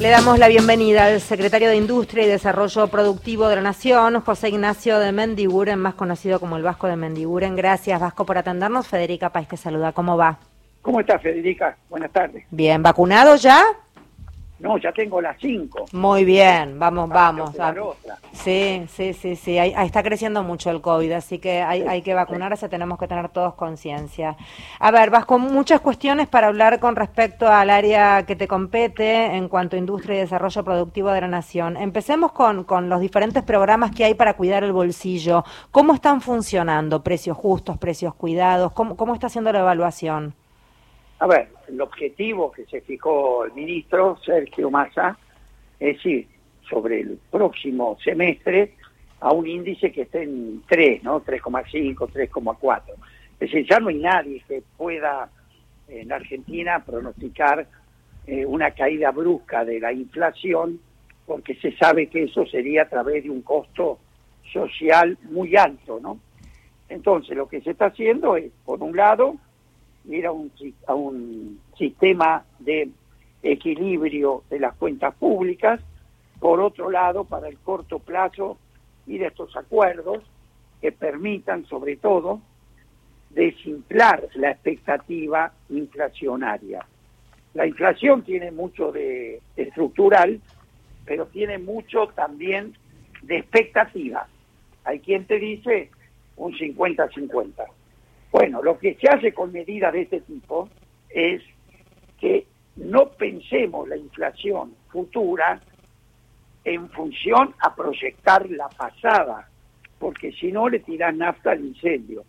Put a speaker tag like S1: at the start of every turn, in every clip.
S1: Le damos la bienvenida al secretario de Industria y Desarrollo Productivo de la Nación, José Ignacio de Mendiguren, más conocido como el Vasco de Mendiguren. Gracias, Vasco, por atendernos. Federica País te saluda. ¿Cómo va?
S2: ¿Cómo estás, Federica? Buenas tardes.
S1: Bien, ¿vacunado ya?
S2: No, ya tengo las cinco.
S1: Muy bien, vamos, vamos. Sí, sí, sí, sí. Ahí, ahí está creciendo mucho el COVID, así que hay, hay que vacunarse, tenemos que tener todos conciencia. A ver, Vasco, muchas cuestiones para hablar con respecto al área que te compete en cuanto a industria y desarrollo productivo de la nación. Empecemos con, con los diferentes programas que hay para cuidar el bolsillo. ¿Cómo están funcionando? ¿Precios justos, precios cuidados? ¿Cómo, cómo está haciendo la evaluación?
S2: A ver, el objetivo que se fijó el ministro Sergio Massa es ir sobre el próximo semestre a un índice que esté en 3, ¿no? 3,5, 3,4. Es decir, ya no hay nadie que pueda en Argentina pronosticar eh, una caída brusca de la inflación porque se sabe que eso sería a través de un costo social muy alto, ¿no? Entonces, lo que se está haciendo es, por un lado, ir a un, a un sistema de equilibrio de las cuentas públicas, por otro lado, para el corto plazo, ir a estos acuerdos que permitan, sobre todo, desinflar la expectativa inflacionaria. La inflación tiene mucho de estructural, pero tiene mucho también de expectativa. Hay quien te dice un 50-50. Bueno, lo que se hace con medidas de este tipo es que no pensemos la inflación futura en función a proyectar la pasada, porque si no le tiran nafta al incendio.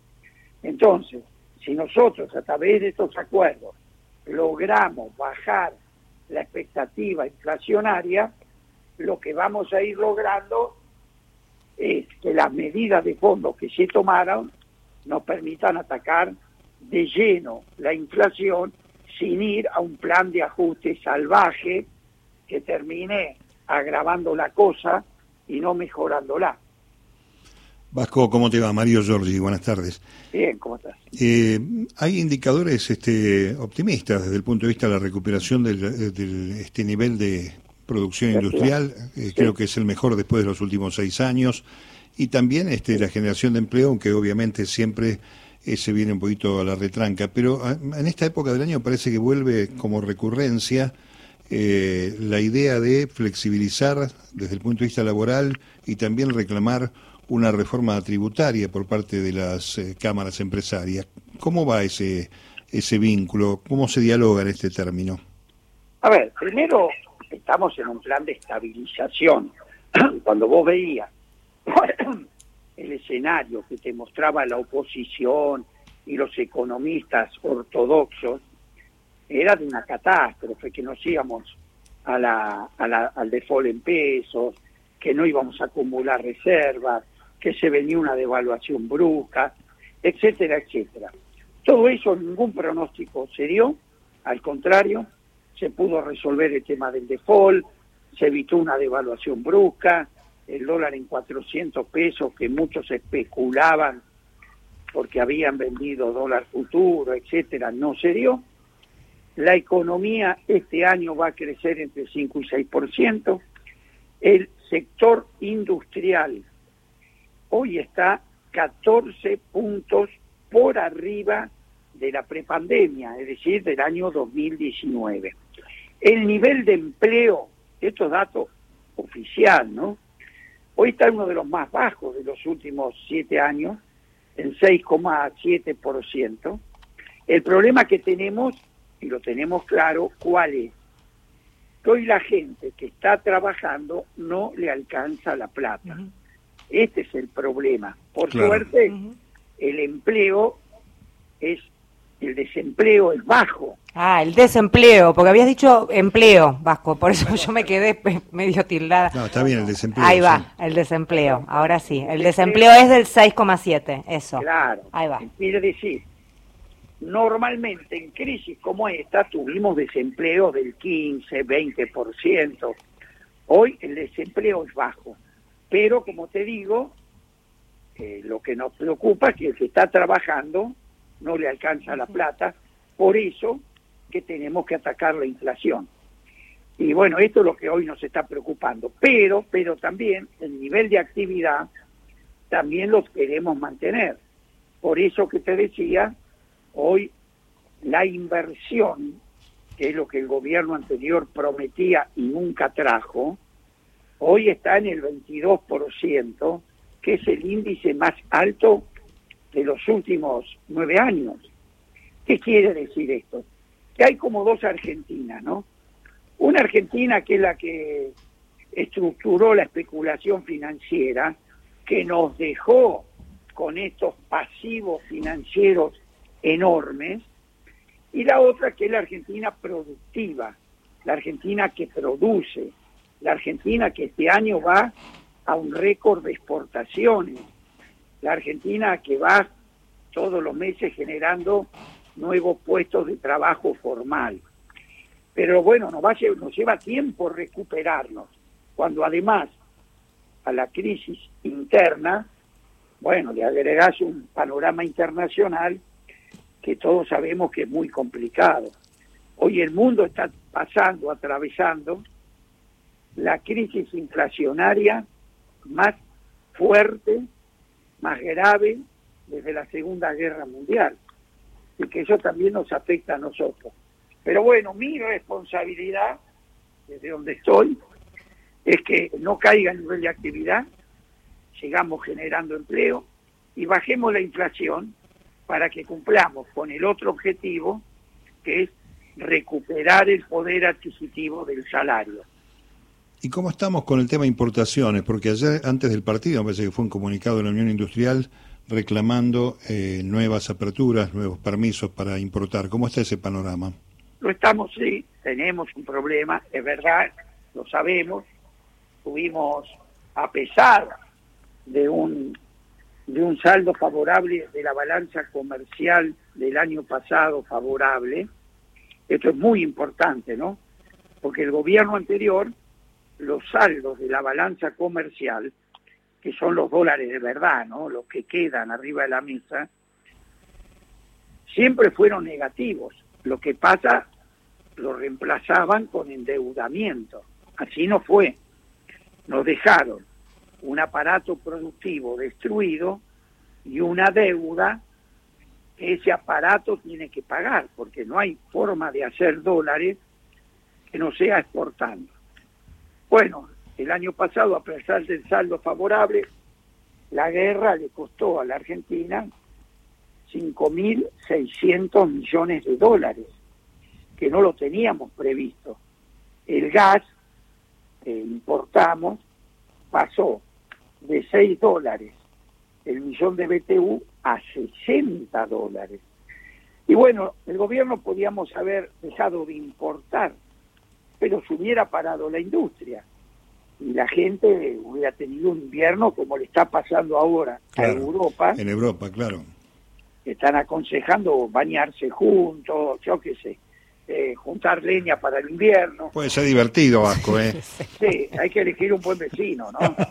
S2: Entonces, si nosotros a través de estos acuerdos logramos bajar la expectativa inflacionaria, lo que vamos a ir logrando es que las medidas de fondo que se tomaron nos permitan atacar de lleno la inflación sin ir a un plan de ajuste salvaje que termine agravando la cosa y no mejorándola.
S3: Vasco, ¿cómo te va? Mario Giorgi, buenas tardes.
S2: Bien, ¿cómo estás?
S3: Eh, hay indicadores este, optimistas desde el punto de vista de la recuperación eh, del- este nivel de producción industrial, eh, creo que es el mejor después de los últimos seis años, y también este, la generación de empleo, aunque obviamente siempre eh, se viene un poquito a la retranca, pero ah, en esta época del año parece que vuelve como recurrencia eh, la idea de flexibilizar desde el punto de vista laboral y también reclamar una reforma tributaria por parte de las eh, cámaras empresarias. ¿Cómo va ese, ese vínculo? ¿Cómo se dialoga en este término?
S2: A ver, primero estamos en un plan de estabilización. Cuando vos veías el escenario que te mostraba la oposición y los economistas ortodoxos, era de una catástrofe, que nos íbamos a la, a la- al default en pesos, que no íbamos a acumular reservas, que se venía una devaluación brusca, etcétera, etcétera. Todo eso, ningún pronóstico se dio, al contrario, se pudo resolver el tema del default, se evitó una devaluación brusca, el dólar en 400 pesos que muchos especulaban porque habían vendido dólar futuro, etcétera, no se dio. La economía este año va a crecer entre 5 y 6%. El sector industrial hoy está 14 puntos por arriba de la prepandemia, es decir, del año 2019. El nivel de empleo, estos datos oficial, ¿no? Hoy está uno de los más bajos de los últimos siete años, en 6,7%. El problema que tenemos, y lo tenemos claro, ¿cuál es? Que hoy la gente que está trabajando no le alcanza la plata. Este es el problema. Por
S3: Claro.
S2: suerte, el empleo es, el desempleo es bajo.
S1: Ah, el desempleo, porque habías dicho empleo, Vasco, por eso yo me quedé medio tildada.
S3: No, está bien el desempleo.
S1: Ahí
S3: sí.
S1: va, el desempleo, ahora sí. El desempleo es del 6,7, eso.
S2: Claro.
S1: Ahí va.
S2: Quiere decir, normalmente en crisis como esta tuvimos desempleo del 15, 20%. Hoy el desempleo es bajo. Pero como te digo, eh, lo que nos preocupa es que el que está trabajando no le alcanza la plata. Por eso que tenemos que atacar la inflación. Y bueno, esto es lo que hoy nos está preocupando. Pero, pero también el nivel de actividad también los queremos mantener. Por eso que te decía, hoy la inversión, que es lo que el gobierno anterior prometía y nunca trajo, hoy está en el 22%, que es el índice más alto de los últimos nueve años. ¿Qué quiere decir esto? Que hay como dos Argentinas, ¿no? Una Argentina que es la que estructuró la especulación financiera, que nos dejó con estos pasivos financieros enormes, y la otra que es la Argentina productiva, la Argentina que produce, la Argentina que este año va a un récord de exportaciones, la Argentina que va todos los meses generando nuevos puestos de trabajo formal. Pero bueno, nos, va, nos lleva tiempo recuperarnos, cuando además a la crisis interna, bueno, le agregas un panorama internacional que todos sabemos que es muy complicado. Hoy el mundo está pasando, atravesando la crisis inflacionaria más fuerte, más grave desde la Segunda Guerra Mundial. Y que eso también nos afecta a nosotros. Pero bueno, mi responsabilidad, desde donde estoy, es que no caiga el nivel de actividad, sigamos generando empleo y bajemos la inflación para que cumplamos con el otro objetivo, que es recuperar el poder adquisitivo del salario.
S3: ¿Y cómo estamos con el tema de importaciones? Porque ayer, antes del partido, me parece que fue un comunicado de la Unión Industrial reclamando eh, nuevas aperturas, nuevos permisos para importar. ¿Cómo está ese panorama?
S2: Lo estamos, sí, tenemos un problema, es verdad, lo sabemos. Tuvimos, a pesar de un de un saldo favorable de la balanza comercial del año pasado favorable. Esto es muy importante, ¿no? Porque el gobierno anterior, los saldos de la balanza comercial, que son los dólares de verdad, ¿no? Los que quedan arriba de la mesa, siempre fueron negativos. Lo que pasa, lo reemplazaban con endeudamiento. Así no fue. Nos dejaron un aparato productivo destruido y una deuda que ese aparato tiene que pagar, porque no hay forma de hacer dólares que no sea exportando. Bueno, el año pasado, a pesar del saldo favorable, la guerra le costó a la Argentina 5.600 millones de dólares, que no lo teníamos previsto. El gas que importamos pasó de 6 dólares el millón de BTU a 60 dólares. Y bueno, el gobierno podíamos haber dejado de importar, pero se hubiera parado la industria y la gente hubiera tenido un invierno como le está pasando ahora a Europa.
S3: En Europa, claro.
S2: Están aconsejando bañarse juntos, yo qué sé. Eh, juntar leña para el invierno.
S3: Puede ser divertido, Vasco, ¿eh?
S2: sí, hay que elegir un buen vecino, ¿no?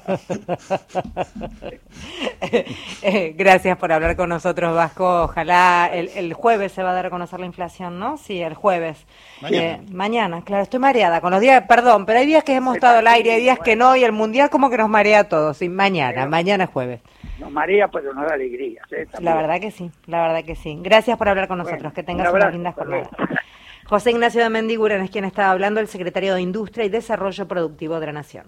S1: Eh, gracias por hablar con nosotros, Vasco. Ojalá el, jueves se va a dar a conocer la inflación, ¿no? Sí, el jueves. Mañana. Eh, mañana, claro, estoy mareada con los días, perdón, pero hay días que hemos estado al aire, hay días que no, y el mundial como que nos marea a todos. Sí, mañana, mañana es jueves.
S2: Nos marea, pero nos da alegría.
S1: La verdad que sí, la verdad que sí. Gracias por hablar con nosotros, que tengas una linda jornada. José Ignacio de Mendiguren es quien estaba hablando, el secretario de Industria y Desarrollo Productivo de la Nación.